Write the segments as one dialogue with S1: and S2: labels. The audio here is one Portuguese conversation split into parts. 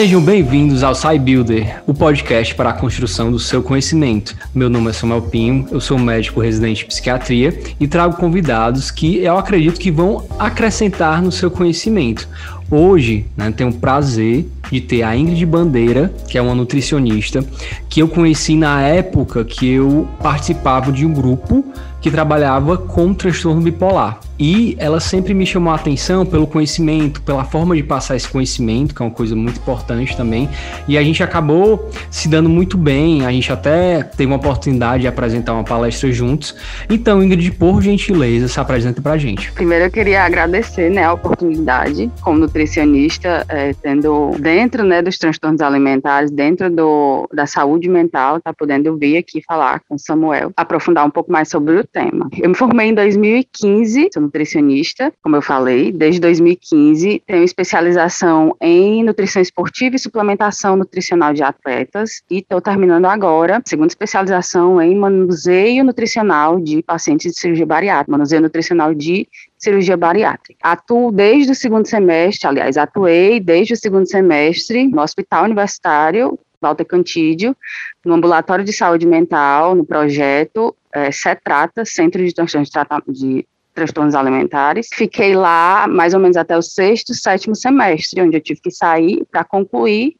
S1: Sejam bem-vindos ao SciBuilder, o podcast para a construção do seu conhecimento. Meu nome é Samuel Pinho, eu sou médico residente em psiquiatria e trago convidados que eu acredito que vão acrescentar no seu conhecimento. Hoje, né, tenho o prazer de ter a Ingrid Bandeira, que é uma nutricionista, que eu conheci na época que eu participava de um grupo que trabalhava com transtorno bipolar. E ela sempre me chamou a atenção pelo conhecimento, pela forma de passar esse conhecimento, que é uma coisa muito importante também. E a gente acabou se dando muito bem, a gente até teve uma oportunidade de apresentar uma palestra juntos. Então, Ingrid, por gentileza, se apresenta pra gente.
S2: Primeiro eu queria agradecer né, a oportunidade, como nutricionista, é, tendo dentro né, dos transtornos alimentares, dentro do, da saúde mental, tá podendo vir aqui falar com Samuel, aprofundar um pouco mais sobre o tema. Eu me formei em 2015, sou nutricionista, como eu falei, desde 2015. Tenho especialização em nutrição esportiva e suplementação nutricional de atletas e estou terminando agora segunda especialização em manuseio nutricional de pacientes de cirurgia bariátrica, manuseio nutricional de cirurgia bariátrica. Atuo desde o segundo semestre, aliás, atuei desde o segundo semestre no Hospital Universitário Walter Cantídio, no ambulatório de saúde mental, no projeto é, CETRATA, Centro de Transtornos de, transtornos alimentares. Fiquei lá mais ou menos até o sexto, sétimo semestre, onde eu tive que sair para concluir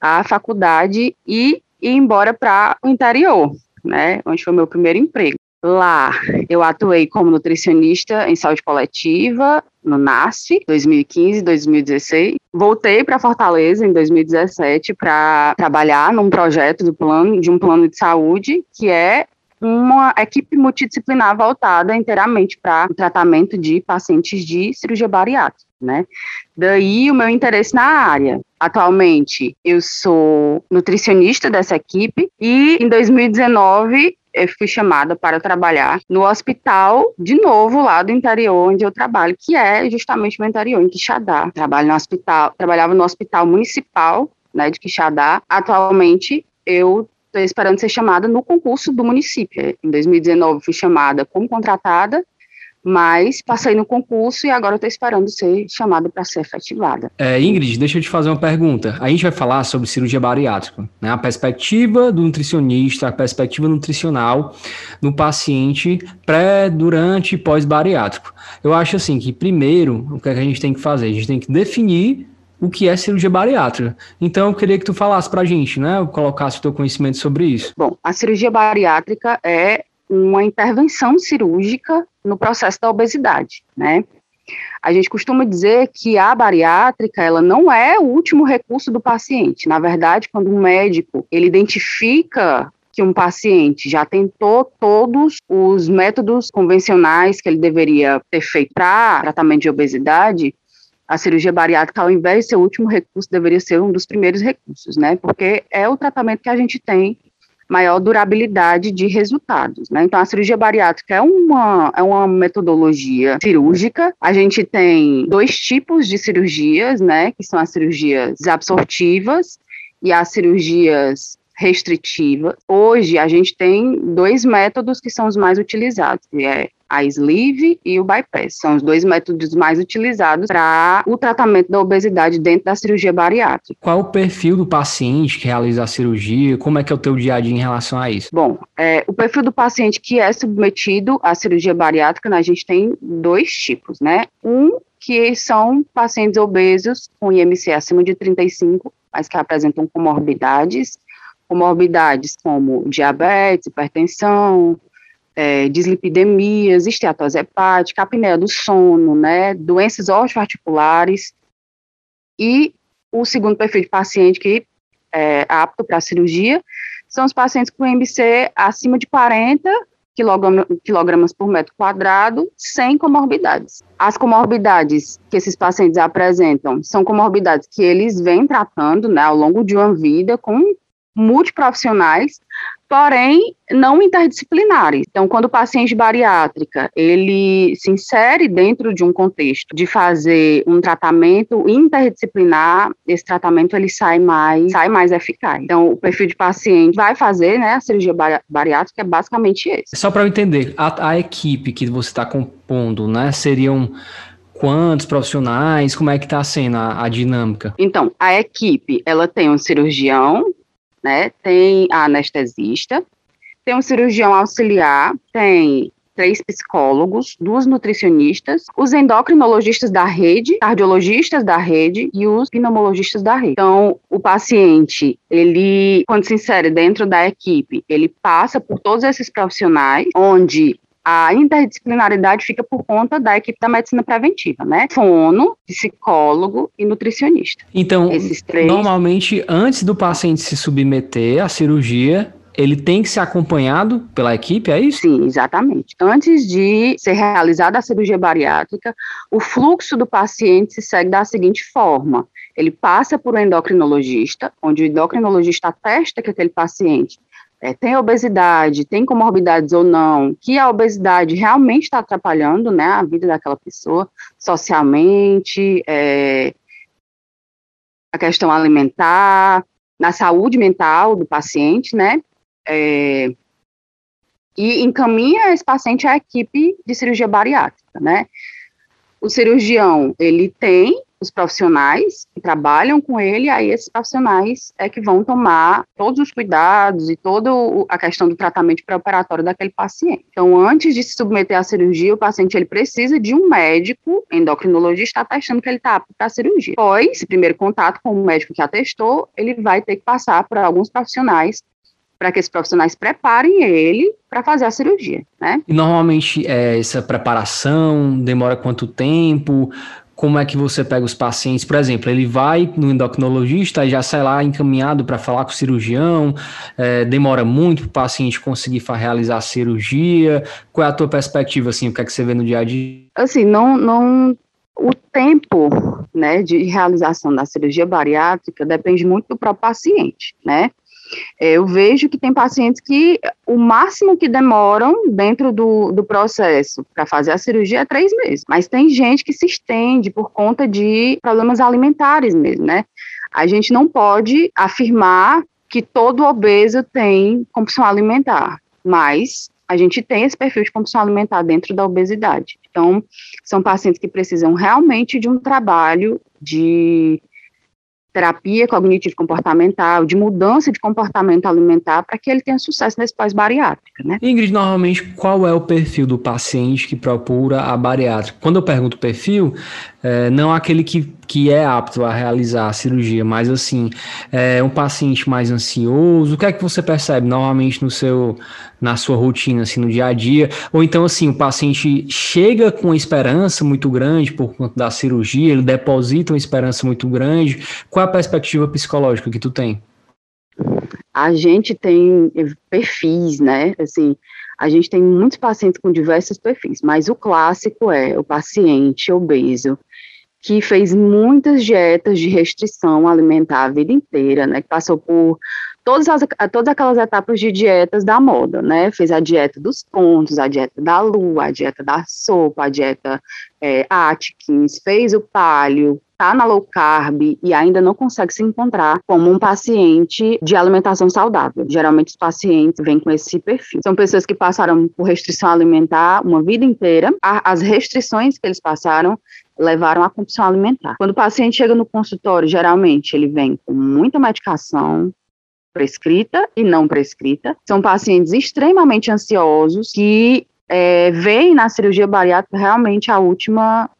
S2: a faculdade e ir embora para o interior, né, onde foi meu primeiro emprego. Lá eu atuei como nutricionista em saúde coletiva no NASF 2015, 2016. Voltei para Fortaleza em 2017 para trabalhar num projeto do plano de um plano de saúde que é uma equipe multidisciplinar voltada inteiramente para o tratamento de pacientes de cirurgia bariátrica, né? Daí o meu interesse na área. Atualmente eu sou nutricionista dessa equipe e em 2019 eu fui chamada para trabalhar no hospital, de novo, lá do interior onde eu trabalho, que é justamente no interior, em Quixadá. Trabalho no hospital, trabalhava no hospital municipal, né, de Quixadá. Atualmente, eu estou esperando ser chamada no concurso do município. Em 2019, fui chamada como contratada mas passei no concurso e agora estou esperando ser chamada para ser efetivada.
S1: É, Ingrid, deixa eu te fazer uma pergunta. A gente vai falar sobre cirurgia bariátrica, né? A perspectiva do nutricionista, a perspectiva nutricional no paciente pré, durante e pós-bariátrico. Eu acho assim que primeiro, o que, é que a gente tem que fazer? A gente tem que definir o que é cirurgia bariátrica. Então, eu queria que tu falasse para a gente, né? Colocasse o teu conhecimento sobre isso.
S2: Bom, a cirurgia bariátrica é uma intervenção cirúrgica no processo da obesidade, né? A gente costuma dizer que a bariátrica, ela não é o último recurso do paciente. Na verdade, quando um médico, ele identifica que um paciente já tentou todos os métodos convencionais que ele deveria ter feito para tratamento de obesidade, a cirurgia bariátrica, ao invés de ser o último recurso, deveria ser um dos primeiros recursos, né? Porque é o tratamento que a gente tem maior durabilidade de resultados. Né? Então, a cirurgia bariátrica é uma, é uma metodologia cirúrgica. A gente tem dois tipos de cirurgias, né, que são as cirurgias absortivas e as cirurgias restritivas. Hoje, a gente tem dois métodos que são os mais utilizados, que é a sleeve e o bypass. São os dois métodos mais utilizados para o tratamento da obesidade dentro da cirurgia bariátrica.
S1: Qual o perfil do paciente que realiza a cirurgia? Como é que é o teu dia a dia em relação a isso?
S2: Bom, é, o perfil do paciente que é submetido à cirurgia bariátrica, né, a gente tem dois tipos, né? Um que são pacientes obesos com IMC acima de 35, mas que apresentam comorbidades, comorbidades como diabetes, hipertensão, é, dislipidemias, esteatose hepática, apneia do sono, né, doenças osteoarticulares e o segundo perfil de paciente que é apto para cirurgia são os pacientes com MBC acima de 40 quilogramas por metro quadrado, sem comorbidades. As comorbidades que esses pacientes apresentam são comorbidades que eles vêm tratando né, ao longo de uma vida com multiprofissionais, porém não interdisciplinares. Então, quando o paciente bariátrica ele se insere dentro de um contexto de fazer um tratamento interdisciplinar, esse tratamento ele sai mais sai mais eficaz. Então, o perfil de paciente vai fazer, né, a cirurgia bariátrica é basicamente esse.
S1: Só para eu entender, a, a equipe que você está compondo, né, seriam quantos profissionais? Como é que está sendo a, a, dinâmica?
S2: Então, a equipe, ela tem um cirurgião, né? Tem a anestesista, tem um cirurgião auxiliar, tem três psicólogos, duas nutricionistas, os endocrinologistas da rede, cardiologistas da rede e os pneumologistas da rede. Então, o paciente, ele, quando se insere dentro da equipe, ele passa por todos esses profissionais, onde a interdisciplinaridade fica por conta da equipe da medicina preventiva, né? Fono, psicólogo e nutricionista.
S1: Então, três... normalmente, antes do paciente se submeter à cirurgia, ele tem que ser acompanhado pela equipe, é isso?
S2: Sim, exatamente. Antes de ser realizada a cirurgia bariátrica, o fluxo do paciente se segue da seguinte forma: ele passa por um endocrinologista, onde o endocrinologista atesta que aquele paciente é, tem obesidade, tem comorbidades ou não, que a obesidade realmente está atrapalhando né, a vida daquela pessoa socialmente, é, a questão alimentar, na saúde mental do paciente, né? é, e encaminha esse paciente à equipe de cirurgia bariátrica, né? O cirurgião, ele tem os profissionais que trabalham com ele, aí esses profissionais é que vão tomar todos os cuidados e toda a questão do tratamento pré-operatório daquele paciente. Então, antes de se submeter à cirurgia, o paciente ele precisa de um médico endocrinologista atestando que ele está apto para a cirurgia. Após esse primeiro contato com o médico que atestou, ele vai ter que passar por alguns profissionais para que esses profissionais preparem ele para fazer a cirurgia, né?
S1: E normalmente é, essa preparação demora quanto tempo? Como é que você pega os pacientes? Por exemplo, ele vai no endocrinologista e já sai lá encaminhado para falar com o cirurgião. É, demora muito para o paciente conseguir realizar a cirurgia. Qual é a tua perspectiva assim? O que é que você vê no dia a dia?
S2: Assim, não, não o tempo né, de realização da cirurgia bariátrica depende muito do próprio paciente, né? É, eu vejo que tem pacientes que o máximo que demoram dentro do, do processo para fazer a cirurgia é três meses, mas tem gente que se estende por conta de problemas alimentares mesmo, né? A gente não pode afirmar que todo obeso tem compulsão alimentar, mas a gente tem esse perfil de compulsão alimentar dentro da obesidade. Então, são pacientes que precisam realmente de um trabalho de terapia cognitivo comportamental, de mudança de comportamento alimentar para que ele tenha sucesso nesse pós-bariátrica, né?
S1: Ingrid, normalmente qual é o perfil do paciente que procura a bariátrica? Quando eu pergunto perfil, é, não aquele que, que é apto a realizar a cirurgia, mas assim, é um paciente mais ansioso, o que é que você percebe normalmente no seu, na sua rotina, assim, no dia a dia? Ou então, assim, o paciente chega com uma esperança muito grande por conta da cirurgia, ele deposita uma esperança muito grande, qual é a perspectiva psicológica que tu tem?
S2: A gente tem perfis, né, assim, a gente tem muitos pacientes com diversos perfis, mas o clássico é o paciente obeso, que fez muitas dietas de restrição alimentar a vida inteira, né? Que passou por todas, as, todas aquelas etapas de dietas da moda, né? Fez a dieta dos pontos, a dieta da lua, a dieta da sopa, a dieta é, Atkins, fez o palio, tá na low carb e ainda não consegue se encontrar como um paciente de alimentação saudável. Geralmente os pacientes vêm com esse perfil. São pessoas que passaram por restrição alimentar uma vida inteira. As restrições que eles passaram levaram à compulsão alimentar. Quando o paciente chega no consultório, geralmente ele vem com muita medicação, prescrita e não prescrita. São pacientes extremamente ansiosos que é, veem na cirurgia bariátrica realmente a última,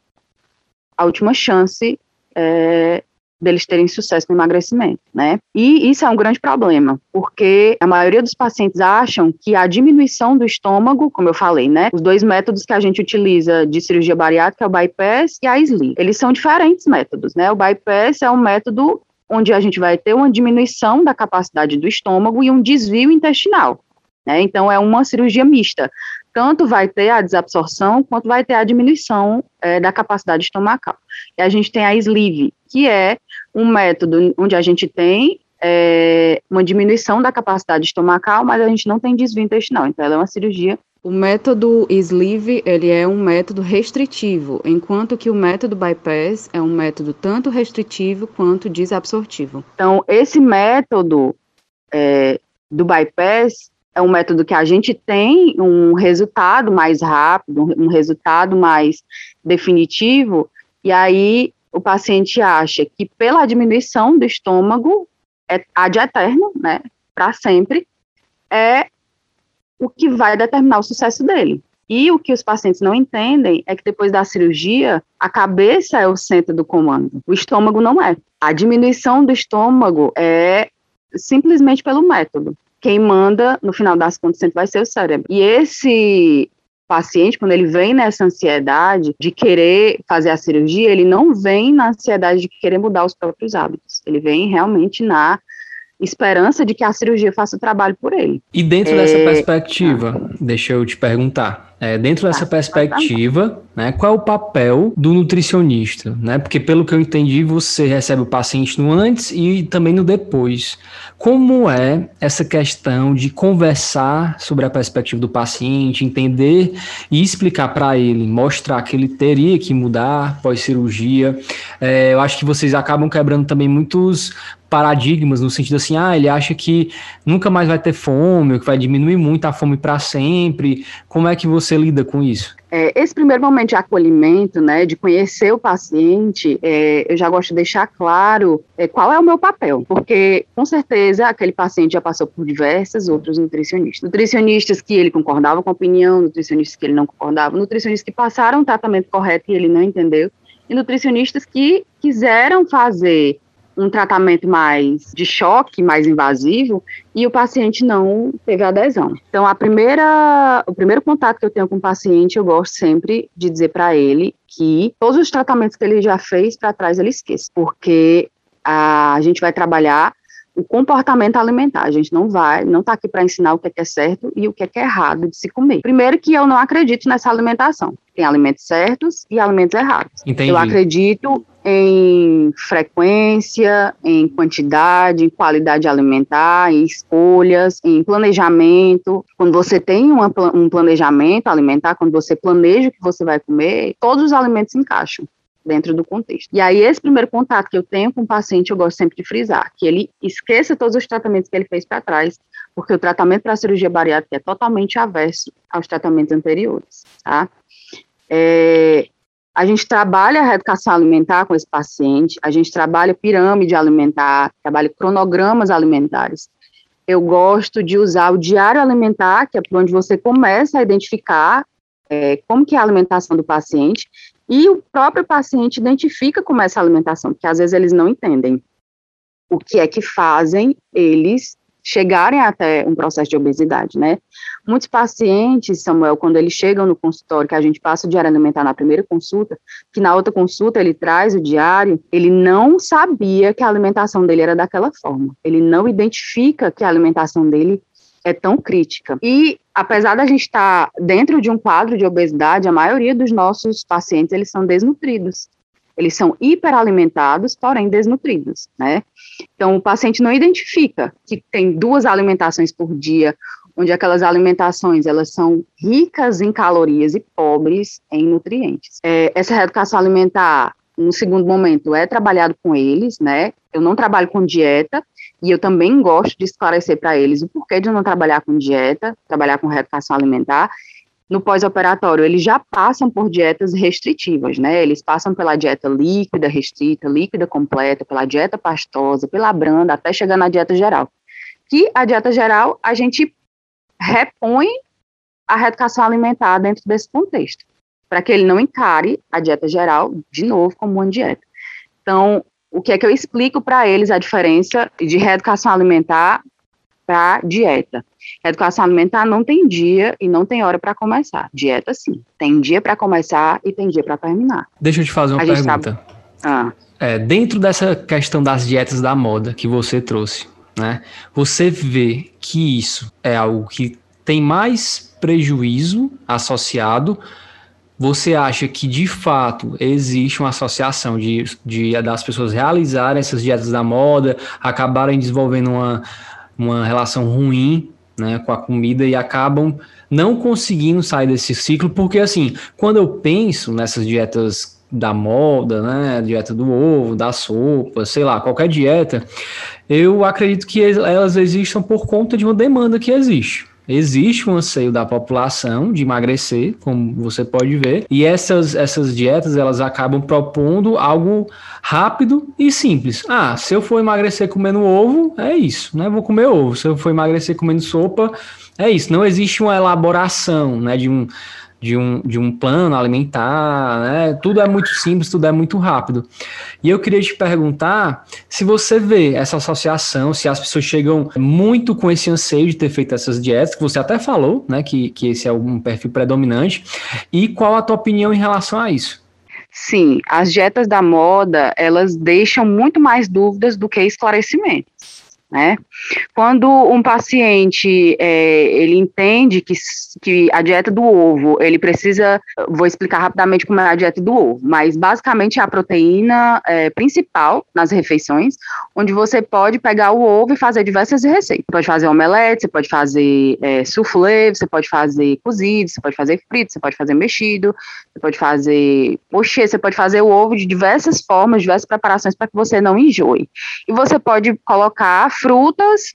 S2: a última chance é, deles terem sucesso no emagrecimento, né? E isso é um grande problema, porque a maioria dos pacientes acham que a diminuição do estômago, como eu falei, né? Os dois métodos que a gente utiliza de cirurgia bariátrica é o bypass e a sleeve. Eles são diferentes métodos, né? O bypass é um método onde a gente vai ter uma diminuição da capacidade do estômago e um desvio intestinal. Né? Então, é uma cirurgia mista. Tanto vai ter a desabsorção, quanto vai ter a diminuição é, da capacidade estomacal. E a gente tem a sleeve, que é um método onde a gente tem é, uma diminuição da capacidade estomacal, mas a gente não tem desvio intestinal. Então, ela é uma cirurgia o método sleeve, ele é um método restritivo, enquanto que o método bypass é um método tanto restritivo quanto desabsortivo. Então, esse método é, do bypass, é um método que a gente tem um resultado mais rápido, um resultado mais definitivo, e aí o paciente acha que pela diminuição do estômago, é ad eterno, né, para sempre, é o que vai determinar o sucesso dele. E o que os pacientes não entendem é que depois da cirurgia, a cabeça é o centro do comando, o estômago não é. A diminuição do estômago é simplesmente pelo método. Quem manda, no final das contas, sempre vai ser o cérebro. E esse paciente, quando ele vem nessa ansiedade de querer fazer a cirurgia, ele não vem na ansiedade de querer mudar os próprios hábitos. Ele vem realmente na esperança de que a cirurgia faça o trabalho por ele.
S1: E dentro é... dessa perspectiva, deixa eu te perguntar, é, dentro dessa tá, perspectiva, né, qual é o papel do nutricionista? Né? Porque, pelo que eu entendi, você recebe o paciente no antes e também no depois. Como é essa questão de conversar sobre a perspectiva do paciente, entender e explicar para ele, mostrar que ele teria que mudar pós-cirurgia? É, eu acho que vocês acabam quebrando também muitos paradigmas no sentido assim, ah, ele acha que nunca mais vai ter fome, ou que vai diminuir muito a fome para sempre. Como é que você lida com isso?
S2: É, esse primeiro momento de acolhimento, né, de conhecer o paciente, é, eu já gosto de deixar claro é, qual é o meu papel, porque com certeza aquele paciente já passou por diversos outros nutricionistas. Nutricionistas que ele concordava com a opinião, nutricionistas que ele não concordava, nutricionistas que passaram o tratamento correto e ele não entendeu, e nutricionistas que quiseram fazer um tratamento mais de choque, mais invasivo, e o paciente não teve adesão. Então, a primeira, o primeiro contato que eu tenho com o paciente, eu gosto sempre de dizer para ele que todos os tratamentos que ele já fez para trás ele esqueça, porque a, a gente vai trabalhar o comportamento alimentar. A gente não vai, não está aqui para ensinar o que é, que é certo e o que é, que é errado de se comer. Primeiro que eu não acredito nessa alimentação. Tem alimentos certos e alimentos errados.
S1: Entendi.
S2: Eu acredito em frequência, em quantidade, em qualidade alimentar, em escolhas, em planejamento. Quando você tem uma, um planejamento alimentar, quando você planeja o que você vai comer, todos os alimentos se encaixam dentro do contexto. E aí, esse primeiro contato que eu tenho com o paciente, eu gosto sempre de frisar, que ele esqueça todos os tratamentos que ele fez para trás, porque o tratamento para a cirurgia bariátrica é totalmente averso aos tratamentos anteriores, tá? É, a gente trabalha a reeducação alimentar com esse paciente, a gente trabalha pirâmide alimentar, trabalha cronogramas alimentares. Eu gosto de usar o diário alimentar, que é por onde você começa a identificar é, como que é a alimentação do paciente, e o próprio paciente identifica como é essa alimentação, porque às vezes eles não entendem o que é que fazem eles chegarem até um processo de obesidade, né? Muitos pacientes, Samuel, quando eles chegam no consultório, que a gente passa o diário alimentar na primeira consulta, que na outra consulta ele traz o diário, ele não sabia que a alimentação dele era daquela forma. Ele não identifica que a alimentação dele é tão crítica. E apesar da gente estar dentro de um quadro de obesidade, a maioria dos nossos pacientes eles são desnutridos. Eles são hiperalimentados, porém desnutridos, né? Então o paciente não identifica que tem duas alimentações por dia, onde aquelas alimentações elas são ricas em calorias e pobres em nutrientes. É, essa reeducação alimentar, no segundo momento, é trabalhado com eles, né? Eu não trabalho com dieta, e eu também gosto de esclarecer para eles o porquê de não trabalhar com dieta, trabalhar com reeducação alimentar. No pós-operatório, eles já passam por dietas restritivas, né? Eles passam pela dieta líquida, restrita, líquida completa, pela dieta pastosa, pela branda, até chegar na dieta geral. Que a dieta geral, a gente repõe a reeducação alimentar dentro desse contexto, para que ele não encare a dieta geral, de novo, como uma dieta. Então, o que é que eu explico para eles a diferença de reeducação alimentar para dieta. Reeducação alimentar não tem dia e não tem hora para começar. Dieta sim, tem dia para começar e tem dia para terminar.
S1: Deixa eu te fazer uma a pergunta. Ah. É, dentro dessa questão das dietas da moda que você trouxe, né? Você vê que isso é algo que tem mais prejuízo associado você acha que de fato existe uma associação de, de das pessoas realizarem essas dietas da moda, acabarem desenvolvendo uma, uma relação ruim né, com a comida e acabam não conseguindo sair desse ciclo? Porque assim, quando eu penso nessas dietas da moda, né, dieta do ovo, da sopa, sei lá, qualquer dieta, eu acredito que elas existam por conta de uma demanda que existe Existe um anseio da população de emagrecer, como você pode ver, e essas, essas dietas elas acabam propondo algo rápido e simples. Ah, se eu for emagrecer comendo ovo, é isso, né? Vou comer ovo. Se eu for emagrecer comendo sopa, é isso. Não existe uma elaboração, né? De um de um, de um plano alimentar, né? Tudo é muito simples, tudo é muito rápido. E eu queria te perguntar se você vê essa associação, se as pessoas chegam muito com esse anseio de ter feito essas dietas, que você até falou, né? Que, que esse é um perfil predominante, e qual a tua opinião em relação a isso?
S2: Sim, as dietas da moda, elas deixam muito mais dúvidas do que esclarecimentos. Né? Quando um paciente é, ele entende que, que a dieta do ovo, ele precisa, vou explicar rapidamente como é a dieta do ovo, mas basicamente é a proteína é, principal nas refeições, onde você pode pegar o ovo e fazer diversas receitas. Você pode fazer omelete, você pode fazer é, soufflé, você pode fazer cozido, você pode fazer frito, você pode fazer mexido, você pode fazer pochê, você pode fazer o ovo de diversas formas, diversas preparações para que você não enjoe. E você pode colocar frutas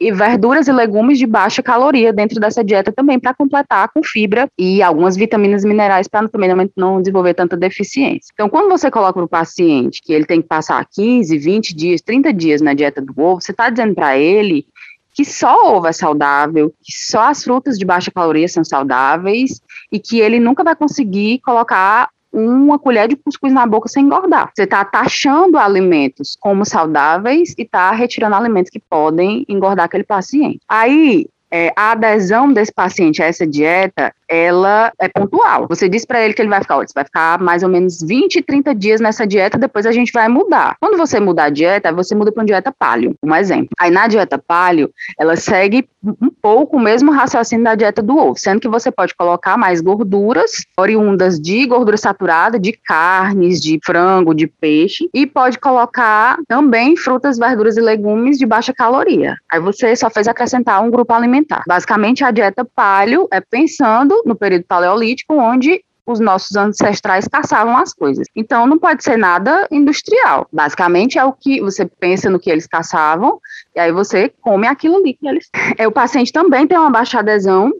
S2: e verduras e legumes de baixa caloria dentro dessa dieta também para completar com fibra e algumas vitaminas e minerais para também não, desenvolver tanta deficiência. Então, quando você coloca para o paciente que ele tem que passar 15, 20 dias, 30 dias na dieta do ovo, você está dizendo para ele que só ovo é saudável, que só as frutas de baixa caloria são saudáveis e que ele nunca vai conseguir colocar uma colher de cuscuz na boca sem engordar. Você está taxando alimentos como saudáveis e está retirando alimentos que podem engordar aquele paciente. Aí, é, a adesão desse paciente a essa dieta ela é pontual. Você diz para ele que ele vai ficar, você vai ficar mais ou menos 20, 30 dias nessa dieta, depois a gente vai mudar. Quando você mudar a dieta, você muda para uma dieta paleo, um exemplo. Aí na dieta paleo, ela segue um pouco o mesmo raciocínio da dieta do ovo, sendo que você pode colocar mais gorduras oriundas de gordura saturada, de carnes, de frango, de peixe, e pode colocar também frutas, verduras e legumes de baixa caloria. Aí você só fez acrescentar um grupo alimentar. Basicamente, a dieta paleo é pensando no período paleolítico, onde os nossos ancestrais caçavam as coisas. Então, não pode ser nada industrial. Basicamente, é o que você pensa no que eles caçavam, e aí você come aquilo ali que eles. É, o paciente também tem uma baixa adesão,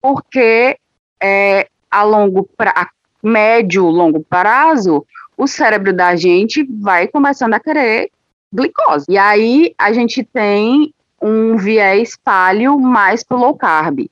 S2: porque é, a longo pra, a médio, longo prazo, o cérebro da gente vai começando a querer glicose. E aí a gente tem um viés palio mais pro low carb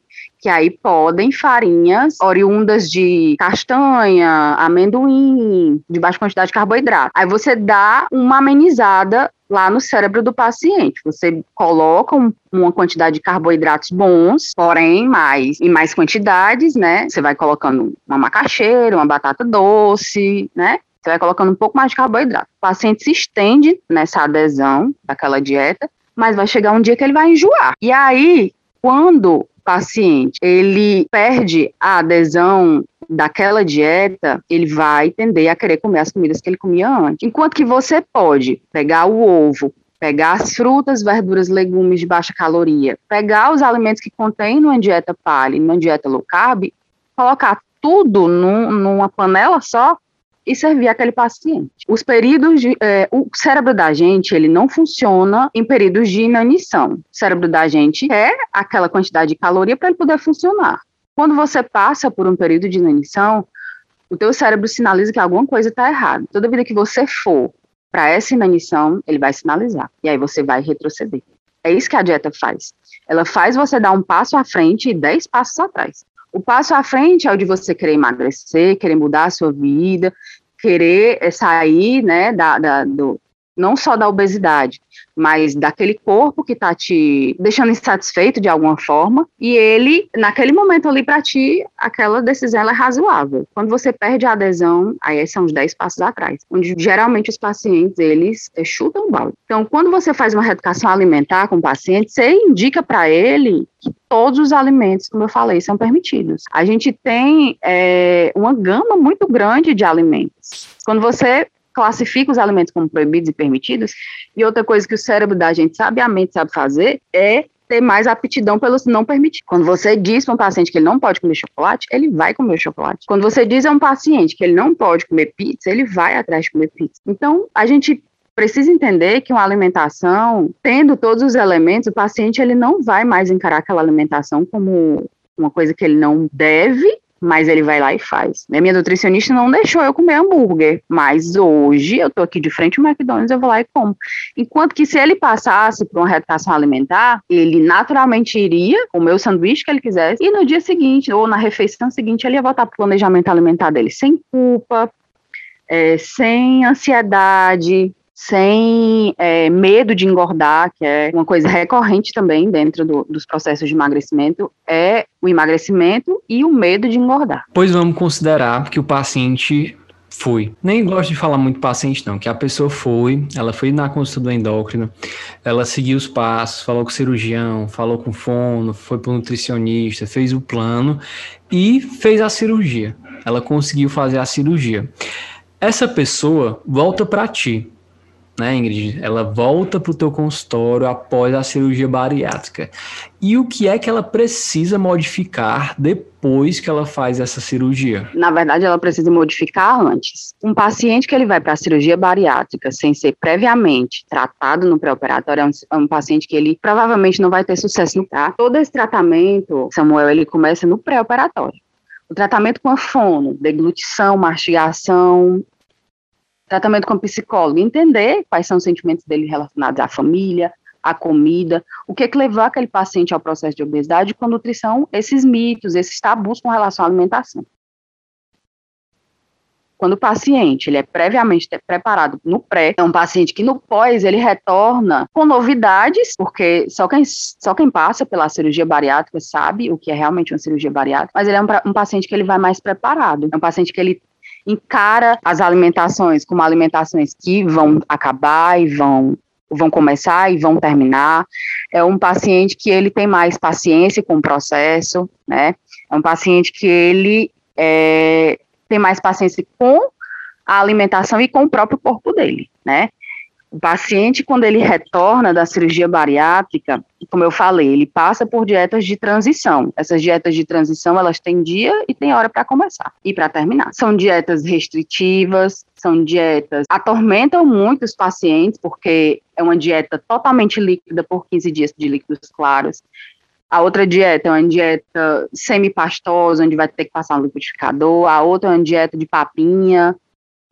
S2: que aí podem farinhas oriundas de castanha, amendoim, de baixa quantidade de carboidrato. Aí você dá uma amenizada lá no cérebro do paciente. Você coloca um, uma quantidade de carboidratos bons, porém mais em mais quantidades, né? Você vai colocando uma macaxeira, uma batata doce, né? Você vai colocando um pouco mais de carboidrato. O paciente se estende nessa adesão daquela dieta, mas vai chegar um dia que ele vai enjoar. E aí, quando paciente ele perde a adesão daquela dieta, ele vai tender a querer comer as comidas que ele comia antes. Enquanto que você pode pegar o ovo, pegar as frutas, verduras, legumes de baixa caloria, pegar os alimentos que contém numa dieta paleo, numa dieta low carb, colocar tudo num, numa panela só e servir aquele paciente. Os períodos de, é, o cérebro da gente, ele não funciona em períodos de inanição. O cérebro da gente é aquela quantidade de caloria para ele poder funcionar. Quando você passa por um período de inanição, o teu cérebro sinaliza que alguma coisa está errada. Toda vida que você for para essa inanição, ele vai sinalizar. E aí você vai retroceder. É isso que a dieta faz. Ela faz você dar um passo à frente e dez passos atrás. O passo à frente é o de você querer emagrecer, querer mudar a sua vida, querer eh, sair, né, da, da do, não só da obesidade, mas daquele corpo que está te deixando insatisfeito de alguma forma, e ele, naquele momento ali para ti, aquela decisão é razoável. Quando você perde a adesão, aí são os 10 passos atrás, onde geralmente os pacientes, eles é, chutam o balde. Então, quando você faz uma reeducação alimentar com o paciente, você indica para ele que todos os alimentos, como eu falei, são permitidos. A gente tem é, uma gama muito grande de alimentos. Quando você classifica os alimentos como proibidos e permitidos. E outra coisa que o cérebro da gente sabiamente sabe fazer é ter mais aptidão pelos não permitidos. Quando você diz para um paciente que ele não pode comer chocolate, ele vai comer chocolate. Quando você diz a um paciente que ele não pode comer pizza, ele vai atrás de comer pizza. Então, a gente precisa entender que uma alimentação, tendo todos os elementos, o paciente ele não vai mais encarar aquela alimentação como uma coisa que ele não deve, mas ele vai lá e faz. A minha nutricionista não deixou eu comer hambúrguer, mas hoje eu tô aqui de frente ao McDonald's, eu vou lá e como. Enquanto que se ele passasse por uma reeducação alimentar, ele naturalmente iria comer o sanduíche que ele quisesse e no dia seguinte, ou na refeição seguinte, ele ia voltar para o planejamento alimentar dele sem culpa, é, sem ansiedade, sem é, medo de engordar, que é uma coisa recorrente também dentro do, dos processos de emagrecimento, é o emagrecimento e o medo de engordar.
S1: Pois vamos considerar que o paciente foi. Nem gosto de falar muito paciente, não, que a pessoa foi, ela foi na consulta do endócrino, ela seguiu os passos, falou com o cirurgião, falou com o fono, foi para o nutricionista, fez o plano e fez a cirurgia. Ela conseguiu fazer a cirurgia. Essa pessoa volta para ti né, Ingrid? Ela volta para o teu consultório após a cirurgia bariátrica. E o que é que ela precisa modificar depois que ela faz essa cirurgia?
S2: Na verdade, ela precisa modificar antes. Um paciente que ele vai para a cirurgia bariátrica sem ser previamente tratado no pré-operatório é um, é um, paciente que ele provavelmente não vai ter sucesso no tá? Todo esse tratamento, Samuel, ele começa no pré-operatório. O tratamento com a fono, deglutição, mastigação, tratamento com psicólogo, entender quais são os sentimentos dele relacionados à família, à comida, o que, que levou aquele paciente ao processo de obesidade com nutrição, esses mitos, esses tabus com relação à alimentação. Quando o paciente ele é previamente preparado no pré, é um paciente que no pós ele retorna com novidades, porque só quem, só quem passa pela cirurgia bariátrica sabe o que é realmente uma cirurgia bariátrica, mas ele é um, um paciente que ele vai mais preparado, é um paciente que ele encara as alimentações como alimentações que vão acabar e vão vão começar e vão terminar. É um paciente que ele tem mais paciência com o processo, né? É um paciente que ele é, tem mais paciência com a alimentação e com o próprio corpo dele, né? O paciente, quando ele retorna da cirurgia bariátrica, como eu falei, ele passa por dietas de transição. Essas dietas de transição, elas têm dia e tem hora para começar e para terminar. São dietas restritivas, são dietas atormentam muito os pacientes, porque é uma dieta totalmente líquida por 15 dias de líquidos claros. A outra dieta é uma dieta semi-pastosa, onde vai ter que passar um liquidificador. A outra é uma dieta de papinha,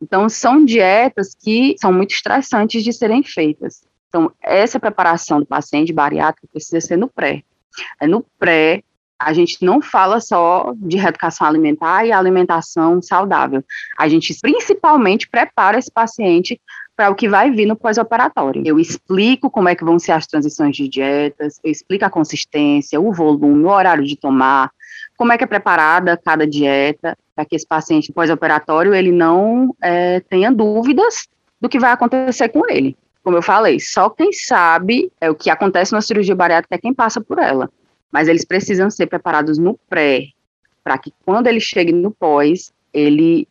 S2: então, são dietas que são muito estressantes de serem feitas. Então, essa preparação do paciente bariátrico precisa ser no pré. É no pré, a gente não fala só de reeducação alimentar e alimentação saudável. A gente principalmente prepara esse paciente para o que vai vir no pós-operatório. Eu explico como é que vão ser as transições de dietas, eu explico a consistência, o volume, o horário de tomar, como é que é preparada cada dieta, para que esse paciente pós-operatório ele não é, tenha dúvidas do que vai acontecer com ele. Como eu falei, só quem sabe é o que acontece na cirurgia bariátrica é quem passa por ela. Mas eles precisam ser preparados no pré, para que quando ele chegue no pós, ele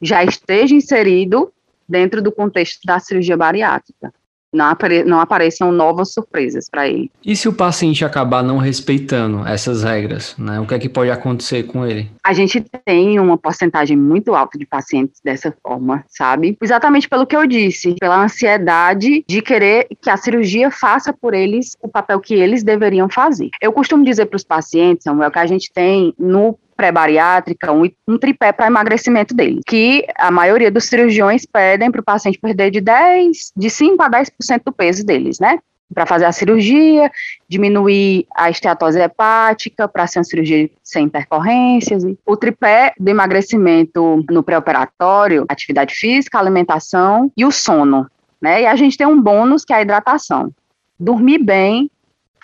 S2: já esteja inserido dentro do contexto da cirurgia bariátrica não, apare não apareçam novas surpresas para ele.
S1: E se o paciente acabar não respeitando essas regras, né? O que é que pode acontecer com ele?
S2: A gente tem uma porcentagem muito alta de pacientes dessa forma, sabe? Exatamente pelo que eu disse, pela ansiedade de querer que a cirurgia faça por eles o papel que eles deveriam fazer. Eu costumo dizer para os pacientes, Samuel, que a gente tem no pré-bariátrica, um, um tripé para emagrecimento dele, que a maioria dos cirurgiões pedem para o paciente perder de 10, de 5 a 10% do peso deles, né? Para fazer a cirurgia, diminuir a esteatose hepática, para ser uma cirurgia sem intercorrências. O tripé do emagrecimento no pré-operatório, atividade física, alimentação e o sono. Né? E a gente tem um bônus que é a hidratação. Dormir bem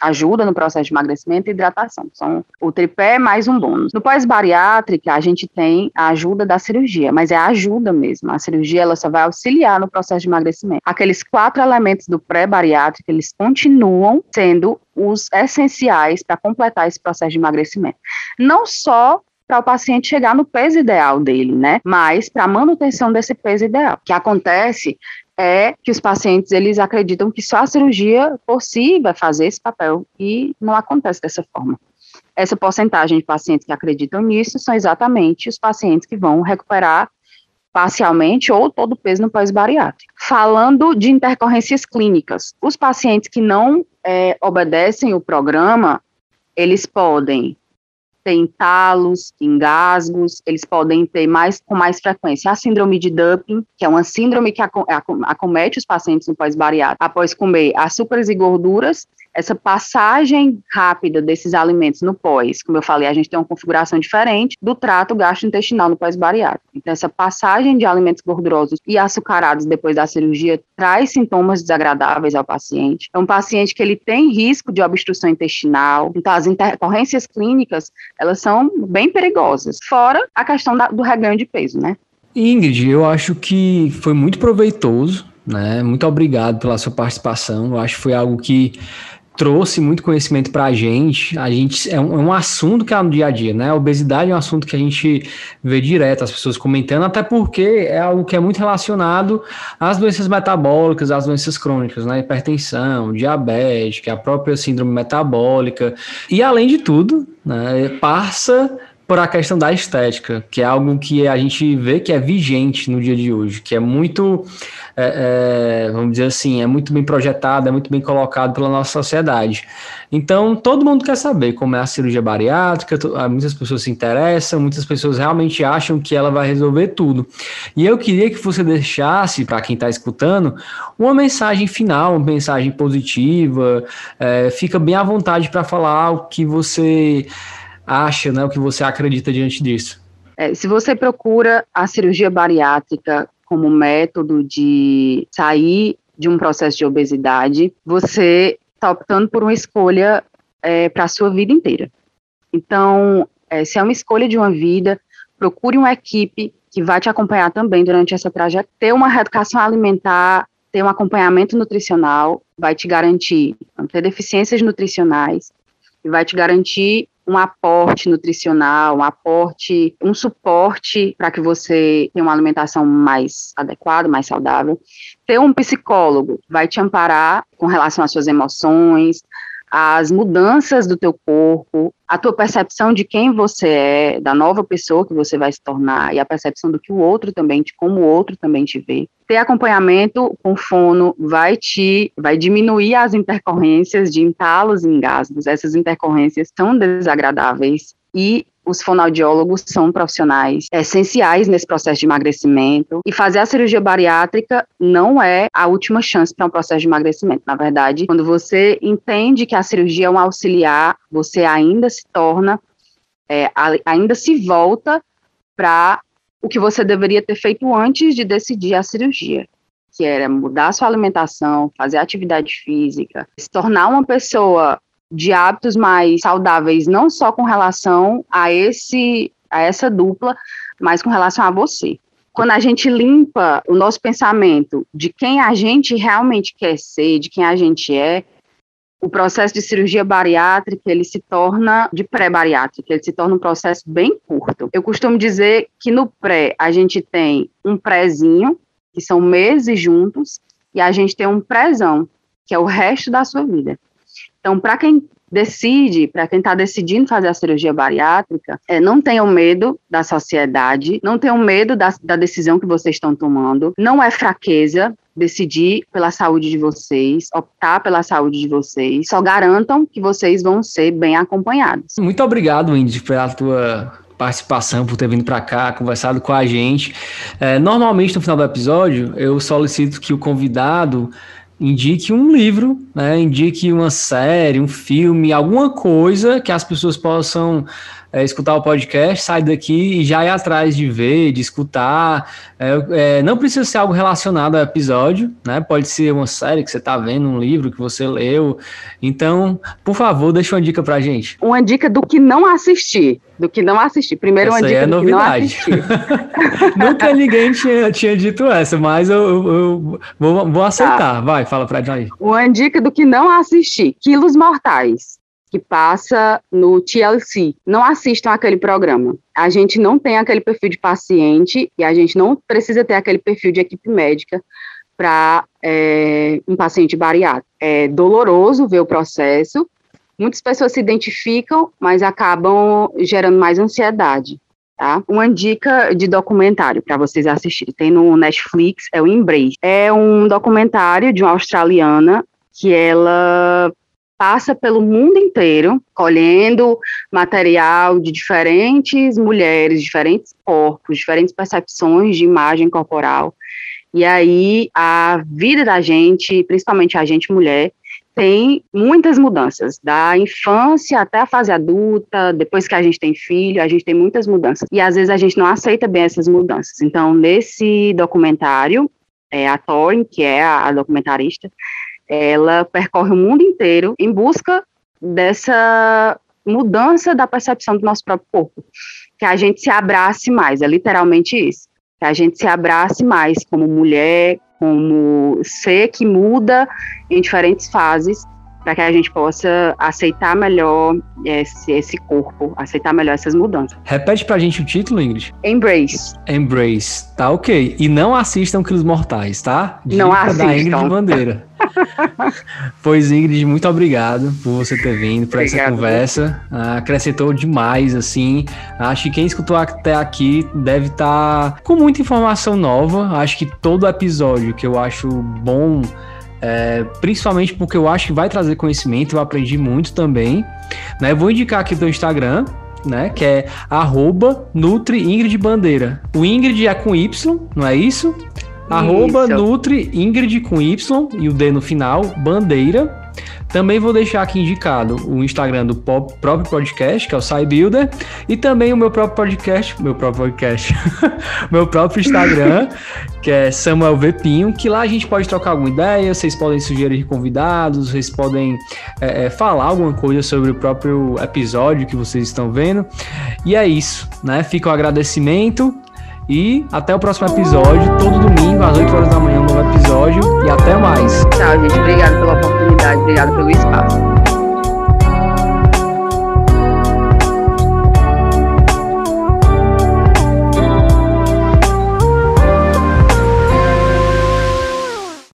S2: ajuda no processo de emagrecimento e hidratação. São o tripé mais um bônus. No pós-bariátrica, a gente tem a ajuda da cirurgia, mas é a ajuda mesmo. A cirurgia ela só vai auxiliar no processo de emagrecimento. Aqueles quatro elementos do pré-bariátrico, eles continuam sendo os essenciais para completar esse processo de emagrecimento. Não só para o paciente chegar no peso ideal dele, né? Mas para a manutenção desse peso ideal. Que acontece é que os pacientes eles acreditam que só a cirurgia por si vai fazer esse papel e não acontece dessa forma. Essa porcentagem de pacientes que acreditam nisso são exatamente os pacientes que vão recuperar parcialmente ou todo o peso no pós-bariátrico. Falando de intercorrências clínicas, os pacientes que não é, obedecem o programa, eles podem ter entalos, engasgos, eles podem ter mais com mais frequência. A síndrome de Dumping, que é uma síndrome que acomete os pacientes no pós-bariátrico após comer açúcares e gorduras essa passagem rápida desses alimentos no pós, como eu falei, a gente tem uma configuração diferente do trato gastrointestinal no pós-bariátrico. Então, essa passagem de alimentos gordurosos e açucarados depois da cirurgia traz sintomas desagradáveis ao paciente. É um paciente que ele tem risco de obstrução intestinal. Então, as intercorrências clínicas, elas são bem perigosas. Fora a questão da, do reganho de peso, né?
S1: Ingrid, eu acho que foi muito proveitoso, né? Muito obrigado pela sua participação. Eu acho que foi algo que trouxe muito conhecimento para a gente. A gente é um, é um, assunto que é no dia a dia, né? A obesidade é um assunto que a gente vê direto as pessoas comentando, até porque é algo que é muito relacionado às doenças metabólicas, às doenças crônicas, né? Hipertensão, diabetes, a própria síndrome metabólica. E além de tudo, né, passa por a questão da estética, que é algo que a gente vê que é vigente no dia de hoje, que é muito é, é, vamos dizer assim, é muito bem projetado, é muito bem colocado pela nossa sociedade. Então, todo mundo quer saber como é a cirurgia bariátrica, ah, muitas pessoas se interessam, muitas pessoas realmente acham que ela vai resolver tudo. E eu queria que você deixasse, para quem está escutando, uma mensagem final, uma mensagem positiva, é, fica bem à vontade para falar o que você acha, né, o que você acredita diante disso.
S2: É, se você procura a cirurgia bariátrica como método de sair de um processo de obesidade, você está optando por uma escolha é, para a sua vida inteira. Então, é, se é uma escolha de uma vida, procure uma equipe que vai te acompanhar também durante essa trajetória. Ter uma reeducação alimentar, ter um acompanhamento nutricional, vai te garantir não ter deficiências nutricionais e vai te garantir um aporte nutricional, um aporte, um suporte para que você tenha uma alimentação mais adequada, mais saudável. Ter um psicólogo vai te amparar com relação às suas emoções, as mudanças do teu corpo, a tua percepção de quem você é, da nova pessoa que você vai se tornar e a percepção do que o outro também, de como o outro também te vê. Ter acompanhamento com fono vai te vai diminuir as intercorrências de entalos e engasgos. Essas intercorrências são desagradáveis e os fonoaudiólogos são profissionais essenciais nesse processo de emagrecimento e fazer a cirurgia bariátrica não é a última chance para um processo de emagrecimento. Na verdade, quando você entende que a cirurgia é um auxiliar, você ainda se torna, é, ainda se volta para o que você deveria ter feito antes de decidir a cirurgia, que era mudar a sua alimentação, fazer atividade física, se tornar uma pessoa de hábitos mais saudáveis, não só com relação a esse a essa dupla, mas com relação a você. Quando a gente limpa o nosso pensamento de quem a gente realmente quer ser, de quem a gente é, o processo de cirurgia bariátrica ele se torna de pré-bariátrica, ele se torna um processo bem curto. Eu costumo dizer que no pré a gente tem um prézinho, que são meses juntos, e a gente tem um prézão, que é o resto da sua vida. Então, para quem decide, para quem está decidindo fazer a cirurgia bariátrica, é, não tenham medo da sociedade, não tenham medo da, da decisão que vocês estão tomando, não é fraqueza, decidir pela saúde de vocês, optar pela saúde de vocês, só garantam que vocês vão ser bem acompanhados.
S1: Muito obrigado, Indy, pela tua participação, por ter vindo para cá, conversado com a gente. É, normalmente, no final do episódio, eu solicito que o convidado indique um livro, né? indique uma série, um filme, alguma coisa que as pessoas possam é, escutar o podcast, sair daqui e já ir atrás de ver, de escutar. É, é, não precisa ser algo relacionado ao episódio, né? Pode ser uma série que você está vendo, um livro que você leu. Então, por favor, deixa uma dica pra gente.
S2: Uma dica do que não assistir. Do que não assistir. Primeiro, essa uma dica é do novidade. que não
S1: assistir. Nunca ninguém tinha, tinha dito essa, mas eu, eu, eu vou, vou aceitar. Tá. Vai, fala pra gente.
S2: Uma dica do que não assistir. Quilos Mortais que passa no TLC. Não assistam aquele programa. A gente não tem aquele perfil de paciente e a gente não precisa ter aquele perfil de equipe médica para é, um paciente bariátrico. É doloroso ver o processo. Muitas pessoas se identificam, mas acabam gerando mais ansiedade. tá? Uma dica de documentário para vocês assistirem. Tem no Netflix, é o Embrace. É um documentário de uma australiana que ela passa pelo mundo inteiro colhendo material de diferentes mulheres, diferentes corpos, diferentes percepções de imagem corporal. E aí a vida da gente, principalmente a gente mulher, tem muitas mudanças, da infância até a fase adulta, depois que a gente tem filho, a gente tem muitas mudanças. E às vezes a gente não aceita bem essas mudanças. Então, nesse documentário, é, a Thorin, que é a, a documentarista, ela percorre o mundo inteiro em busca dessa mudança da percepção do nosso próprio corpo, que a gente se abrace mais, é literalmente isso, que a gente se abrace mais como mulher, como ser que muda em diferentes fases para que a gente possa aceitar melhor esse, esse, corpo, aceitar melhor essas mudanças.
S1: Repete pra gente o título, Ingrid.
S2: Embrace.
S1: Embrace. Tá ok. E não assistam Quilos Mortais, tá?
S2: Dica não assistam. da Ingrid
S1: Bandeira. pois, Ingrid, muito obrigado por você ter vindo para essa conversa. Ah, acrescentou demais, assim. Acho que quem escutou até aqui deve estar tá com muita informação nova. Acho que todo episódio que eu acho bom é, principalmente porque eu acho que vai trazer conhecimento, eu aprendi muito também. Né? Vou indicar aqui o Instagram, né? Que é arroba Nutri Ingrid Bandeira. O Ingrid é com Y, não é isso? isso. Arroba Nutri Ingrid com Y e o D no final, Bandeira. Também vou deixar aqui indicado o Instagram do próprio podcast, que é o SciBuilder, e também o meu próprio podcast, meu próprio podcast, meu próprio Instagram, que é Samuel Vepinho, que lá a gente pode trocar alguma ideia, vocês podem sugerir convidados, vocês podem é, é, falar alguma coisa sobre o próprio episódio que vocês estão vendo. E é isso, né? Fica o agradecimento e até o próximo episódio, todo domingo, às 8 horas da manhã, um novo episódio. E até mais.
S2: Tchau, gente. Obrigado pela oportunidade, obrigado pelo espaço.